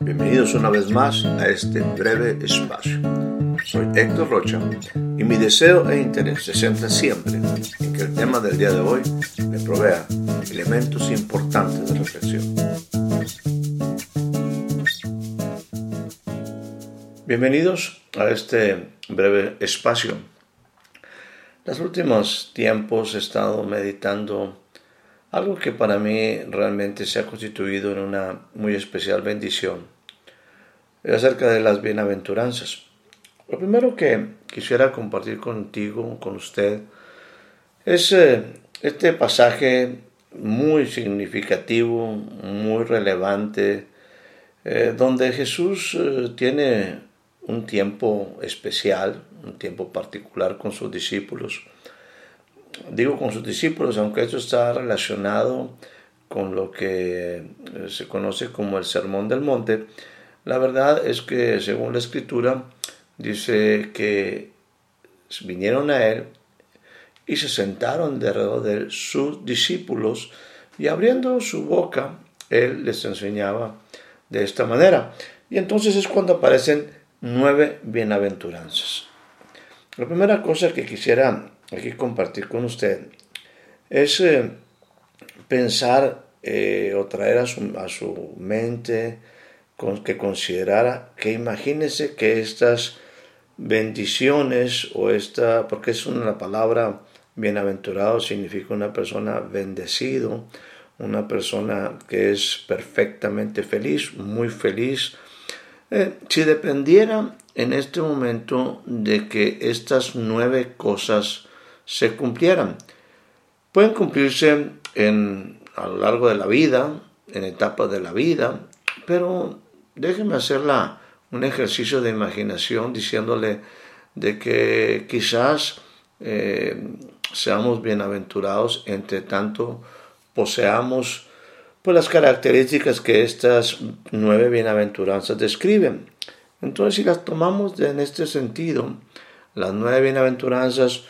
Bienvenidos una vez más a este breve espacio. Soy Héctor Rocha y mi deseo e interés se centra siempre en que el tema del día de hoy me provea elementos importantes de reflexión. Bienvenidos a este breve espacio. Los últimos tiempos he estado meditando algo que para mí realmente se ha constituido en una muy especial bendición. Es acerca de las bienaventuranzas. Lo primero que quisiera compartir contigo, con usted, es eh, este pasaje muy significativo, muy relevante, eh, donde Jesús eh, tiene un tiempo especial, un tiempo particular con sus discípulos. Digo con sus discípulos, aunque esto está relacionado con lo que eh, se conoce como el Sermón del Monte, la verdad es que según la escritura dice que vinieron a él y se sentaron alrededor de sus discípulos y abriendo su boca él les enseñaba de esta manera. Y entonces es cuando aparecen nueve bienaventuranzas. La primera cosa que quisiera aquí compartir con usted es eh, pensar eh, o traer a su, a su mente que considerara que imagínese que estas bendiciones o esta, porque es una palabra bienaventurado significa una persona bendecido, una persona que es perfectamente feliz, muy feliz, eh, si dependiera en este momento de que estas nueve cosas se cumplieran, pueden cumplirse en, a lo largo de la vida, en etapas de la vida, pero déjenme hacerla un ejercicio de imaginación diciéndole de que quizás eh, seamos bienaventurados entre tanto poseamos pues las características que estas nueve bienaventuranzas describen. Entonces, si las tomamos en este sentido, las nueve bienaventuranzas,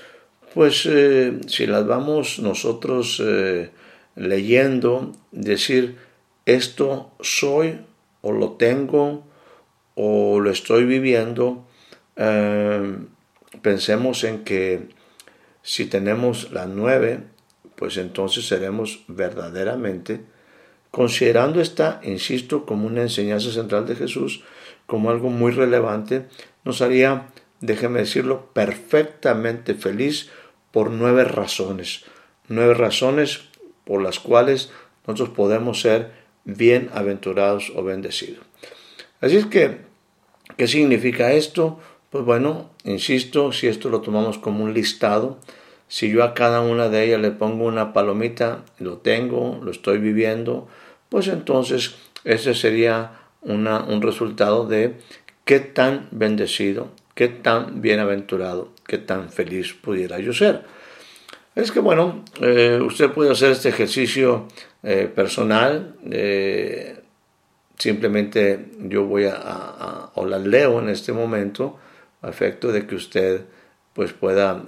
pues eh, si las vamos nosotros eh, leyendo, decir, esto soy o lo tengo o lo estoy viviendo, eh, pensemos en que si tenemos las nueve, pues entonces seremos verdaderamente considerando esta, insisto, como una enseñanza central de Jesús, como algo muy relevante, nos haría, déjeme decirlo, perfectamente feliz por nueve razones. Nueve razones por las cuales nosotros podemos ser bienaventurados o bendecidos. Así es que, ¿qué significa esto? Pues bueno, insisto, si esto lo tomamos como un listado, si yo a cada una de ellas le pongo una palomita, lo tengo, lo estoy viviendo, pues entonces ese sería un resultado de qué tan bendecido, qué tan bienaventurado, qué tan feliz pudiera yo ser. Es que bueno, eh, usted puede hacer este ejercicio eh, personal, eh, simplemente yo voy a, o la leo en este momento, a efecto de que usted pues pueda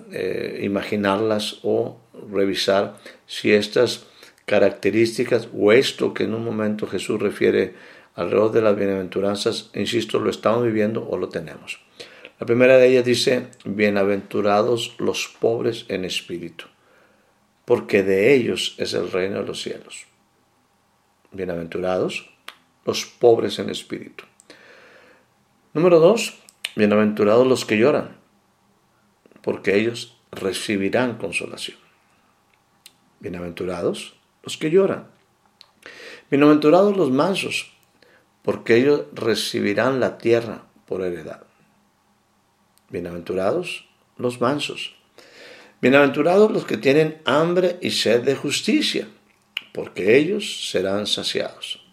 imaginarlas o revisar si estas características o esto que en un momento Jesús refiere alrededor de las bienaventuranzas, insisto, lo estamos viviendo o lo tenemos. La primera de ellas dice, bienaventurados los pobres en espíritu, porque de ellos es el reino de los cielos. Bienaventurados los pobres en espíritu. Número dos, bienaventurados los que lloran, porque ellos recibirán consolación. Bienaventurados los que lloran. Bienaventurados los mansos, porque ellos recibirán la tierra por heredad. Bienaventurados los mansos. Bienaventurados los que tienen hambre y sed de justicia, porque ellos serán saciados.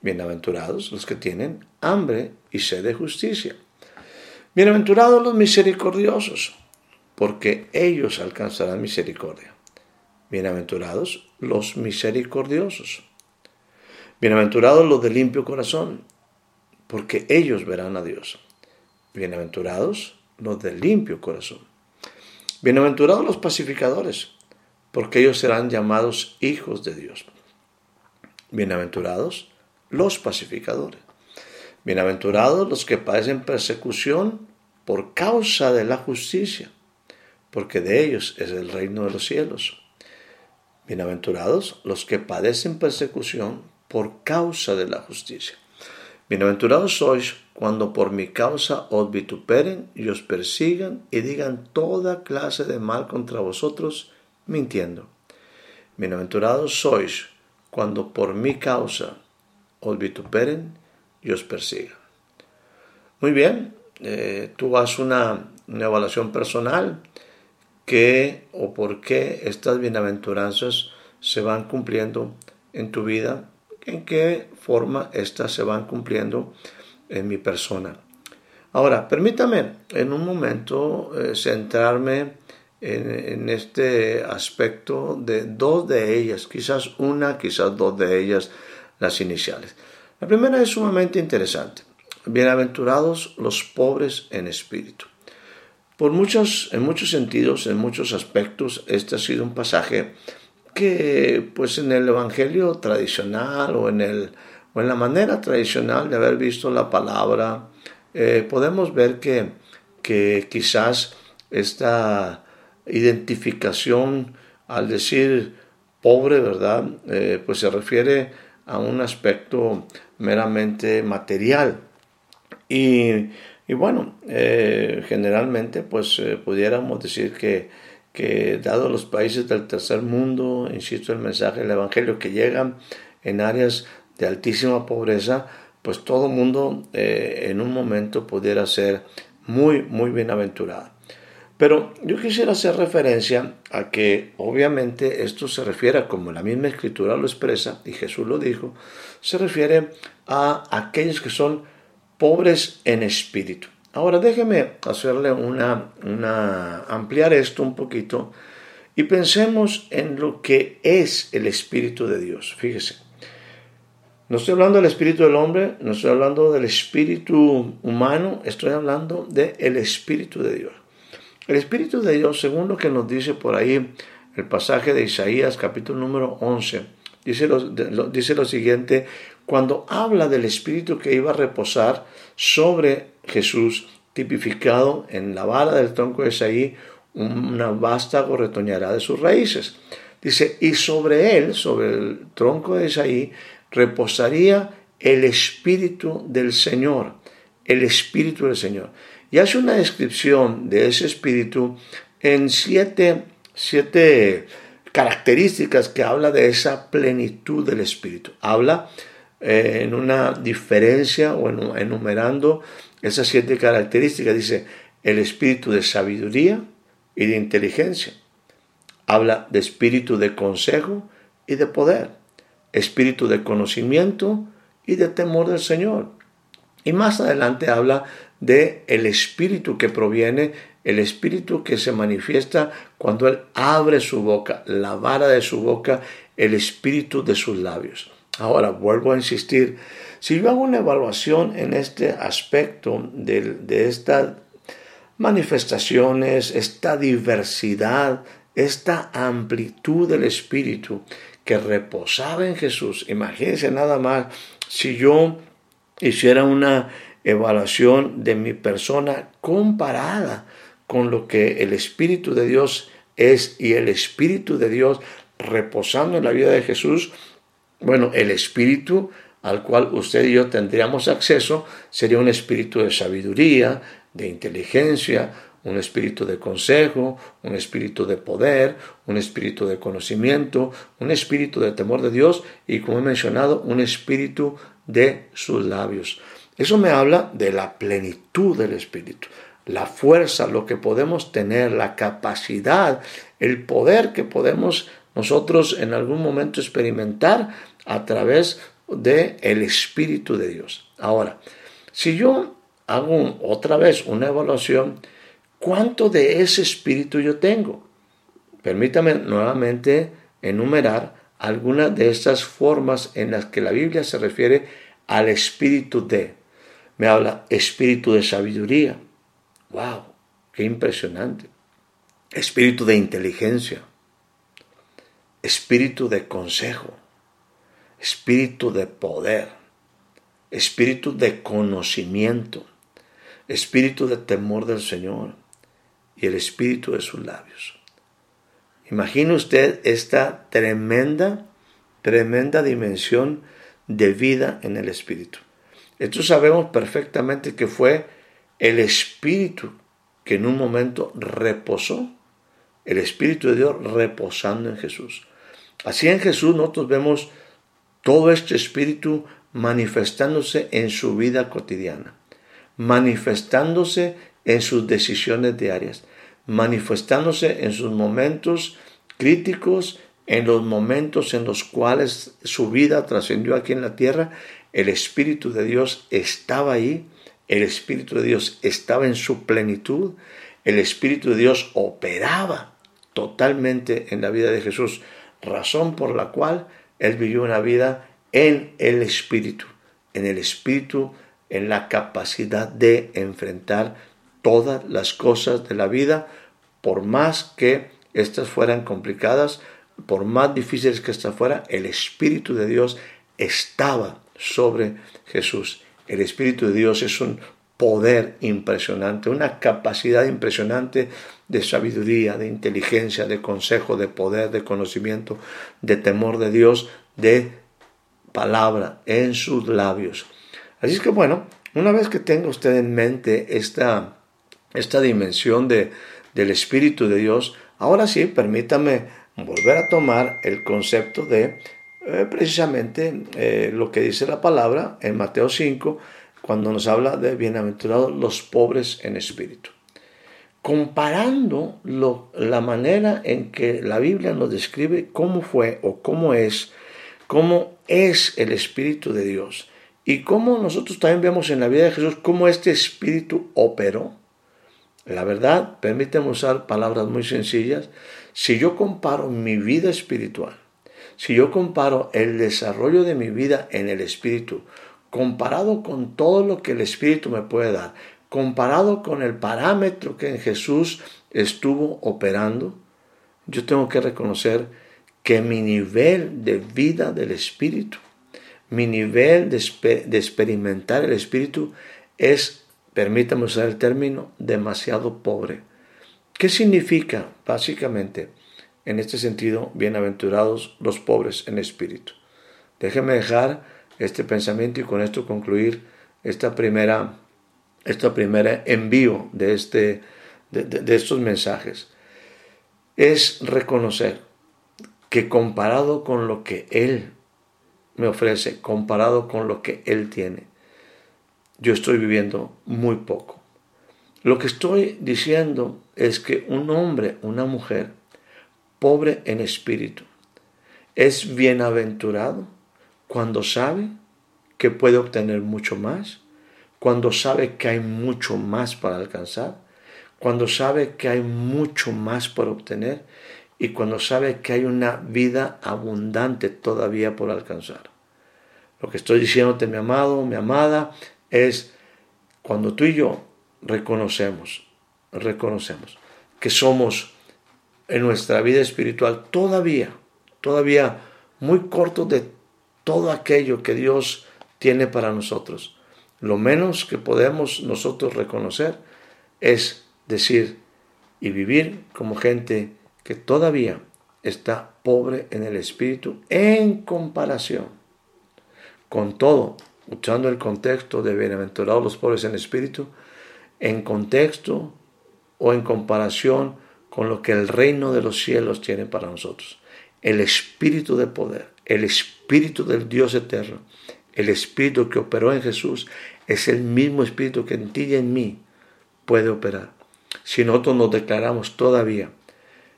Bienaventurados los que tienen hambre y sed de justicia. Bienaventurados los misericordiosos, porque ellos alcanzarán misericordia. Bienaventurados los misericordiosos. Bienaventurados los de limpio corazón, porque ellos verán a Dios. Bienaventurados los de limpio corazón. Bienaventurados los pacificadores, porque ellos serán llamados hijos de Dios. Bienaventurados los pacificadores. Bienaventurados los que padecen persecución por causa de la justicia, porque de ellos es el reino de los cielos. Bienaventurados los que padecen persecución por causa de la justicia. Bienaventurados sois cuando por mi causa os vituperen y os persigan y digan toda clase de mal contra vosotros, mintiendo. Bienaventurados sois cuando por mi causa os vituperen y os persigan. Muy bien, eh, tú haz una, una evaluación personal qué o por qué estas bienaventuranzas se van cumpliendo en tu vida, en qué forma estas se van cumpliendo en mi persona. Ahora, permítame en un momento eh, centrarme en, en, este aspecto de dos de ellas, quizás una, quizás dos de ellas, las iniciales. La primera es sumamente interesante. Bienaventurados los pobres en espíritu. Por muchos, en muchos sentidos, en muchos aspectos, este ha sido un pasaje que, pues en el Evangelio tradicional o en, el, o en la manera tradicional de haber visto la palabra, eh, podemos ver que, que quizás esta identificación al decir pobre, ¿verdad? Eh, pues se refiere a un aspecto meramente material. Y, bueno, eh, generalmente pues pudiéramos decir que, que dado los países del tercer mundo, insisto, el mensaje del Evangelio que llegan en áreas de altísima pobreza, pues todo mundo eh, en un momento pudiera ser muy, muy bienaventurado. Pero yo quisiera hacer referencia a que obviamente esto se refiere, como la misma escritura lo expresa, y Jesús lo dijo, se refiere a aquellos que son pobres en espíritu. Ahora déjeme hacerle una, una, ampliar esto un poquito y pensemos en lo que es el Espíritu de Dios. Fíjese, no estoy hablando del Espíritu del hombre, no estoy hablando del Espíritu humano, estoy hablando del Espíritu de Dios. El Espíritu de Dios, según lo que nos dice por ahí el pasaje de Isaías capítulo número 11, dice lo, dice lo siguiente, cuando habla del Espíritu que iba a reposar sobre Jesús, tipificado en la vara del tronco de Isaí, una vasta retoñará de sus raíces. Dice, y sobre él, sobre el tronco de Isaí, reposaría el Espíritu del Señor, el Espíritu del Señor y hace una descripción de ese espíritu en siete, siete características que habla de esa plenitud del espíritu. Habla eh, en una diferencia o enumerando esas siete características. Dice el espíritu de sabiduría y de inteligencia. Habla de espíritu de consejo y de poder. Espíritu de conocimiento y de temor del Señor. Y más adelante habla de el espíritu que proviene, el espíritu que se manifiesta cuando Él abre su boca, la vara de su boca, el espíritu de sus labios. Ahora, vuelvo a insistir, si yo hago una evaluación en este aspecto de, estas manifestaciones, esta diversidad, esta amplitud del espíritu que reposaba en Jesús, imagínense nada más si yo hiciera una evaluación de mi persona comparada con lo que el Espíritu de Dios es y el Espíritu de Dios reposando en la vida de Jesús, bueno, el Espíritu al cual usted y yo tendríamos acceso sería un espíritu de sabiduría, de inteligencia, un espíritu de consejo, un espíritu de poder, un espíritu de conocimiento, un espíritu de temor de Dios y, como he mencionado, un espíritu de sus labios. Eso me habla de la plenitud del Espíritu, la fuerza, lo que podemos tener, la capacidad, el poder que podemos nosotros en algún momento experimentar a través del el Espíritu de Dios. Ahora, si yo hago otra vez una evaluación, ¿cuánto de ese Espíritu yo tengo? Permítame nuevamente enumerar algunas de estas formas en las que la Biblia se refiere al Espíritu de me habla espíritu de sabiduría. ¡Wow! ¡Qué impresionante! Espíritu de inteligencia. Espíritu de consejo. Espíritu de poder, espíritu de conocimiento, espíritu de temor del Señor y el espíritu de sus labios. Imagine usted esta tremenda, tremenda dimensión de vida en el espíritu. Esto sabemos perfectamente que fue el espíritu que en un momento reposó, el espíritu de Dios reposando en Jesús. Así en Jesús nosotros vemos todo este espíritu manifestándose en su vida cotidiana, manifestándose en sus decisiones diarias, manifestándose en sus momentos críticos, en los momentos en los cuales su vida trascendió aquí en la tierra, el Espíritu de Dios estaba ahí, el Espíritu de Dios estaba en su plenitud, el Espíritu de Dios operaba totalmente en la vida de Jesús, razón por la cual él vivió una vida en el Espíritu, en el Espíritu, en la capacidad de enfrentar todas las cosas de la vida, por más que éstas fueran complicadas, por más difíciles que éstas fueran, el Espíritu de Dios estaba sobre Jesús. El Espíritu de Dios es un poder impresionante, una capacidad impresionante de sabiduría, de inteligencia, de consejo, de poder, de conocimiento, de temor de Dios, de palabra en sus labios. Así es que bueno, una vez que tenga usted en mente esta, esta dimensión de, del Espíritu de Dios, ahora sí, permítame volver a tomar el concepto de eh, precisamente eh, lo que dice la palabra en Mateo 5, cuando nos habla de bienaventurados los pobres en espíritu comparando la manera en que la Biblia nos describe cómo fue o cómo es, cómo es el Espíritu de Dios y cómo nosotros también vemos en la vida de Jesús cómo este Espíritu operó. La verdad, permíteme usar palabras muy sencillas, si yo comparo mi vida espiritual, si yo comparo el desarrollo de mi vida en el Espíritu, comparado con todo lo que el Espíritu me puede dar, comparado con el parámetro que en Jesús estuvo operando, yo tengo que reconocer que mi nivel de vida del Espíritu, mi nivel de, experimentar el Espíritu es, permítame usar el término, demasiado pobre. ¿Qué significa, básicamente, en este sentido, bienaventurados los pobres en espíritu? Déjeme dejar este pensamiento y con esto concluir esta primera este primer envío de, este, de, estos mensajes, es reconocer que comparado con lo que Él me ofrece, comparado con lo que Él tiene, yo estoy viviendo muy poco. Lo que estoy diciendo es que un hombre, una mujer, pobre en espíritu, es bienaventurado cuando sabe que puede obtener mucho más cuando sabe que hay mucho más para alcanzar, cuando sabe que hay mucho más por obtener y cuando sabe que hay una vida abundante todavía por alcanzar. Lo que estoy diciéndote, mi amado, mi amada, es cuando tú y yo reconocemos, reconocemos que somos en nuestra vida espiritual todavía, todavía muy cortos de todo aquello que Dios tiene para nosotros lo menos que podemos nosotros reconocer es decir y vivir como gente que todavía está pobre en el espíritu en comparación con todo, usando el contexto de bienaventurados los pobres en espíritu, en contexto o en comparación con lo que el reino de los cielos tiene para nosotros. El espíritu de poder, el espíritu del Dios eterno, el espíritu que operó en Jesús es el mismo espíritu que en ti y en mí puede operar. Si nosotros nos declaramos todavía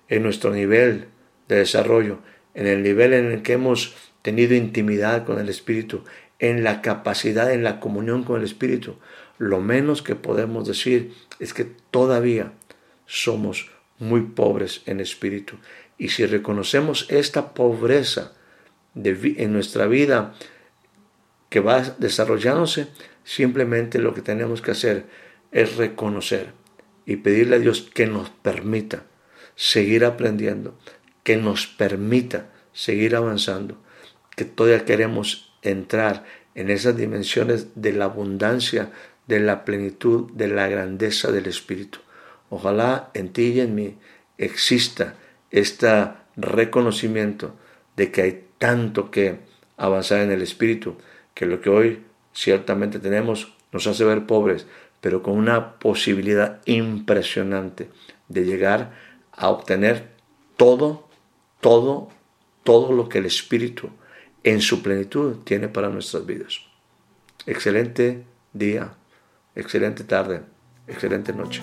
en nuestro nivel de desarrollo, en el nivel en el que hemos tenido intimidad con el Espíritu, en la capacidad, en la comunión con el Espíritu, lo menos que podemos decir es que todavía somos muy pobres en espíritu. Y si reconocemos esta pobreza en nuestra vida que va desarrollándose, simplemente lo que tenemos que hacer es reconocer y pedirle a Dios que nos permita seguir aprendiendo, que nos permita seguir avanzando, que todavía queremos entrar en esas dimensiones de la abundancia, de la plenitud, de la grandeza del Espíritu. Ojalá en ti y en mí exista este reconocimiento de que hay tanto que avanzar en el Espíritu, que lo que hoy ciertamente tenemos nos hace ver pobres, pero con una posibilidad impresionante de llegar a obtener todo, todo, todo lo que el Espíritu en su plenitud tiene para nuestras vidas. Excelente día, excelente tarde, excelente noche.